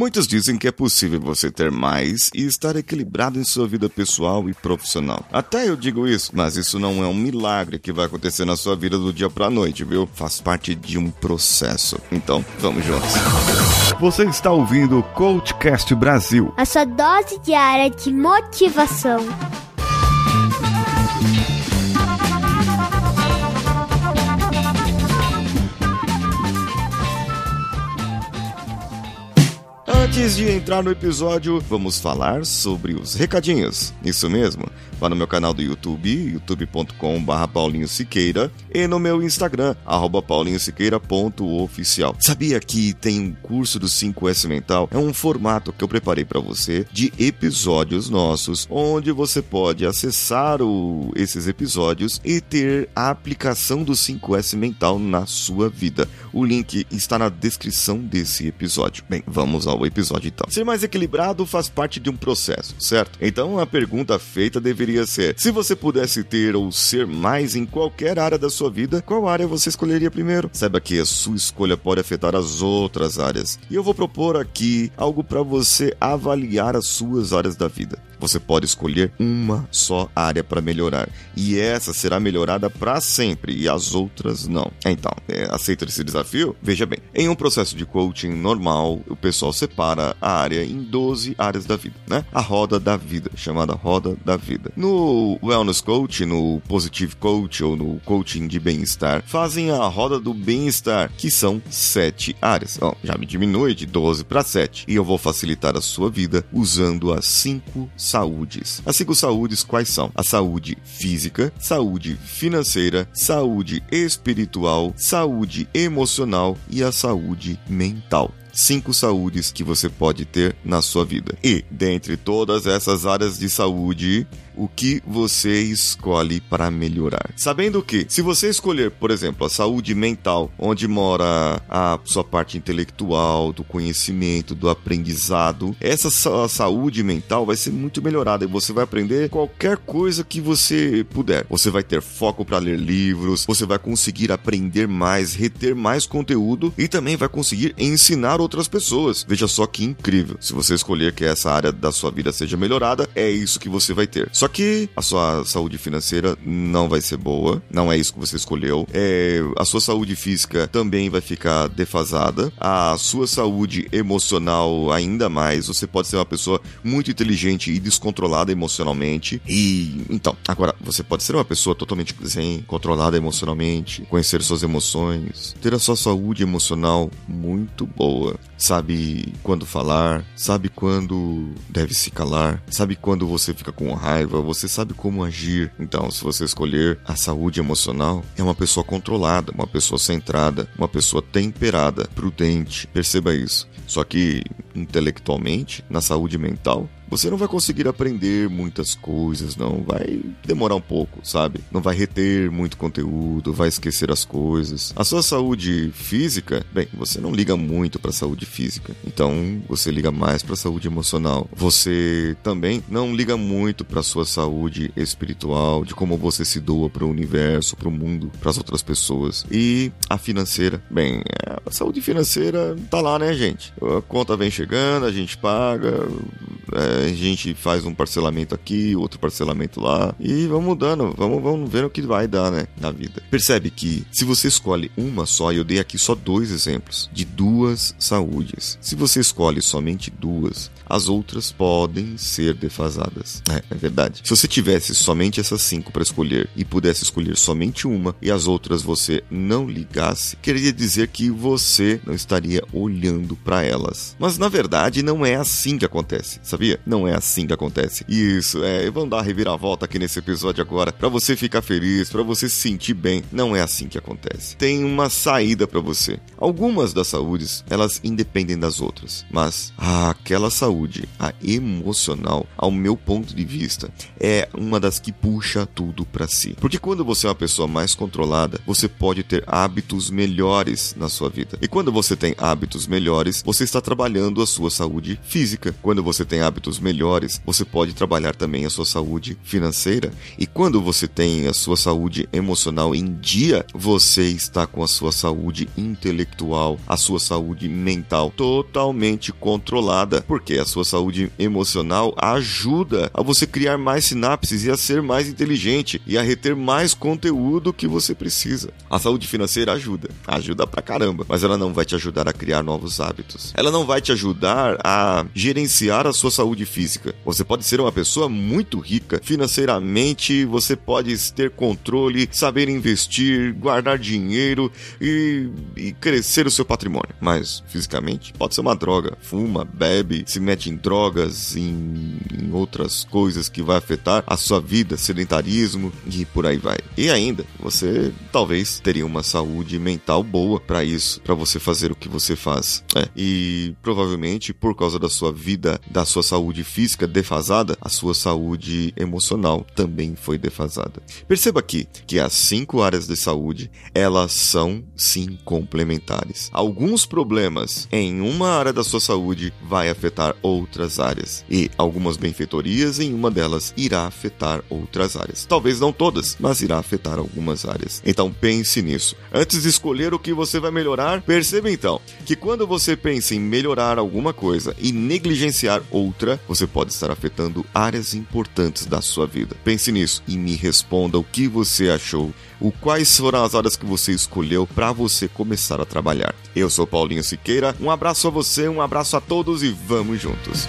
Muitos dizem que é possível você ter mais e estar equilibrado em sua vida pessoal e profissional. Até eu digo isso, mas isso não é um milagre que vai acontecer na sua vida do dia pra noite, viu? Faz parte de um processo. Então, vamos juntos. Você está ouvindo o Coachcast Brasil. A sua dose diária de motivação. Antes de entrar no episódio, vamos falar sobre os recadinhos. Isso mesmo. Vá no meu canal do YouTube, youtube.com.br Paulinho e no meu Instagram, arroba paulinhosiqueira.oficial. Sabia que tem um curso do 5S Mental? É um formato que eu preparei para você de episódios nossos, onde você pode acessar o, esses episódios e ter a aplicação do 5S Mental na sua vida. O link está na descrição desse episódio. Bem, vamos ao episódio então. Ser mais equilibrado faz parte de um processo, certo? Então a pergunta feita deveria ser: se você pudesse ter ou ser mais em qualquer área da sua vida, qual área você escolheria primeiro? Saiba que a sua escolha pode afetar as outras áreas. E eu vou propor aqui algo para você avaliar as suas áreas da vida. Você pode escolher uma só área para melhorar e essa será melhorada para sempre e as outras não. Então, é, aceita esse desafio? Veja bem, em um processo de coaching normal, o pessoal separa a área em 12 áreas da vida, né? A roda da vida, chamada roda da vida. No Wellness Coach, no Positive Coach ou no Coaching de Bem-Estar, fazem a roda do bem-estar, que são sete áreas. Bom, já me diminui de 12 para 7 e eu vou facilitar a sua vida usando as cinco saúdes. As cinco saúdes quais são? A saúde física, saúde financeira, saúde espiritual, saúde emocional e a saúde mental cinco saúdes que você pode ter na sua vida. E, dentre todas essas áreas de saúde, o que você escolhe para melhorar. Sabendo que, se você escolher, por exemplo, a saúde mental, onde mora a sua parte intelectual, do conhecimento, do aprendizado, essa saúde mental vai ser muito melhorada e você vai aprender qualquer coisa que você puder. Você vai ter foco para ler livros, você vai conseguir aprender mais, reter mais conteúdo e também vai conseguir ensinar outras pessoas. Veja só que incrível. Se você escolher que essa área da sua vida seja melhorada, é isso que você vai ter. Só que a sua saúde financeira não vai ser boa, não é isso que você escolheu. É, a sua saúde física também vai ficar defasada. A sua saúde emocional ainda mais. Você pode ser uma pessoa muito inteligente e descontrolada emocionalmente. E então, agora você pode ser uma pessoa totalmente zen, controlada emocionalmente, conhecer suas emoções, ter a sua saúde emocional muito boa. Sabe quando falar, sabe quando deve se calar, sabe quando você fica com raiva raiva, você sabe como agir. Então, se você escolher a saúde emocional, é uma pessoa controlada, uma pessoa centrada, uma pessoa temperada, prudente. Perceba isso. Só que intelectualmente, na saúde mental, você não vai conseguir aprender muitas coisas, não. Vai demorar um pouco, sabe? Não vai reter muito conteúdo, vai esquecer as coisas. A sua saúde física, bem, você não liga muito para a saúde física. Então, você liga mais para a saúde emocional. Você também não liga muito para a sua saúde espiritual, de como você se doa para o universo, para o mundo, para as outras pessoas. E a financeira, bem, a saúde financeira tá lá, né, gente? A conta vem chegando, a gente paga, a gente faz um parcelamento aqui, outro parcelamento lá e vamos mudando, vamos, vamos ver o que vai dar, né, na vida. Percebe que se você escolhe uma só, e eu dei aqui só dois exemplos de duas saúdes. Se você escolhe somente duas, as outras podem ser defasadas. É, é verdade. Se você tivesse somente essas cinco para escolher e pudesse escolher somente uma e as outras você não ligasse, queria dizer que você não estaria olhando para elas. Mas na verdade não é assim que acontece, sabia? Não é assim que acontece. Isso, é, vamos dar a reviravolta aqui nesse episódio agora para você ficar feliz, para você se sentir bem. Não é assim que acontece. Tem uma saída para você. Algumas das saúdes, elas independem das outras, mas ah, aquela saúde a emocional, ao meu ponto de vista, é uma das que puxa tudo para si. Porque quando você é uma pessoa mais controlada, você pode ter hábitos melhores na sua vida. E quando você tem hábitos melhores, você está trabalhando a sua saúde física. Quando você tem hábitos melhores, você pode trabalhar também a sua saúde financeira. E quando você tem a sua saúde emocional em dia, você está com a sua saúde intelectual, a sua saúde mental totalmente controlada, porque a sua saúde emocional ajuda a você criar mais sinapses e a ser mais inteligente e a reter mais conteúdo que você precisa. A saúde financeira ajuda, ajuda pra caramba, mas ela não vai te ajudar a criar novos hábitos. Ela não vai te ajudar a gerenciar a sua saúde física. Você pode ser uma pessoa muito rica financeiramente, você pode ter controle, saber investir, guardar dinheiro e, e crescer o seu patrimônio. Mas fisicamente pode ser uma droga, fuma, bebe, se mete em drogas, em, em outras coisas que vai afetar a sua vida, sedentarismo e por aí vai. E ainda, você talvez teria uma saúde mental boa para isso, para você fazer o que você faz. É. E provavelmente por causa da sua vida, da sua saúde física defasada, a sua saúde emocional também foi defasada. Perceba aqui que as cinco áreas de saúde, elas são sim complementares. Alguns problemas em uma área da sua saúde vai afetar outras áreas e algumas benfeitorias em uma delas irá afetar outras áreas. Talvez não todas, mas irá afetar algumas áreas. Então pense nisso. Antes de escolher o que você vai melhorar, perceba então que quando você pensa em melhorar alguma coisa e negligenciar outra, você pode estar afetando áreas importantes da sua vida. Pense nisso e me responda o que você achou, o quais foram as áreas que você escolheu para você começar a trabalhar. Eu sou Paulinho Siqueira, um abraço a você, um abraço a todos e vamos juntos.